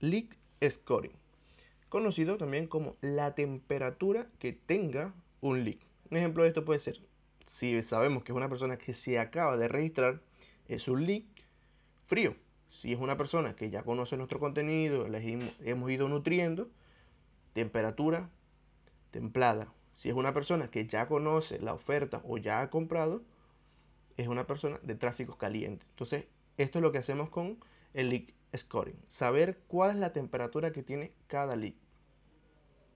lead scoring, conocido también como la temperatura que tenga un lead. Un ejemplo de esto puede ser, si sabemos que es una persona que se acaba de registrar, es un lead frío. Si es una persona que ya conoce nuestro contenido, hemos ido nutriendo, temperatura templada. Si es una persona que ya conoce la oferta o ya ha comprado, es una persona de tráfico caliente. Entonces, esto es lo que hacemos con el lead scoring. Saber cuál es la temperatura que tiene cada lead.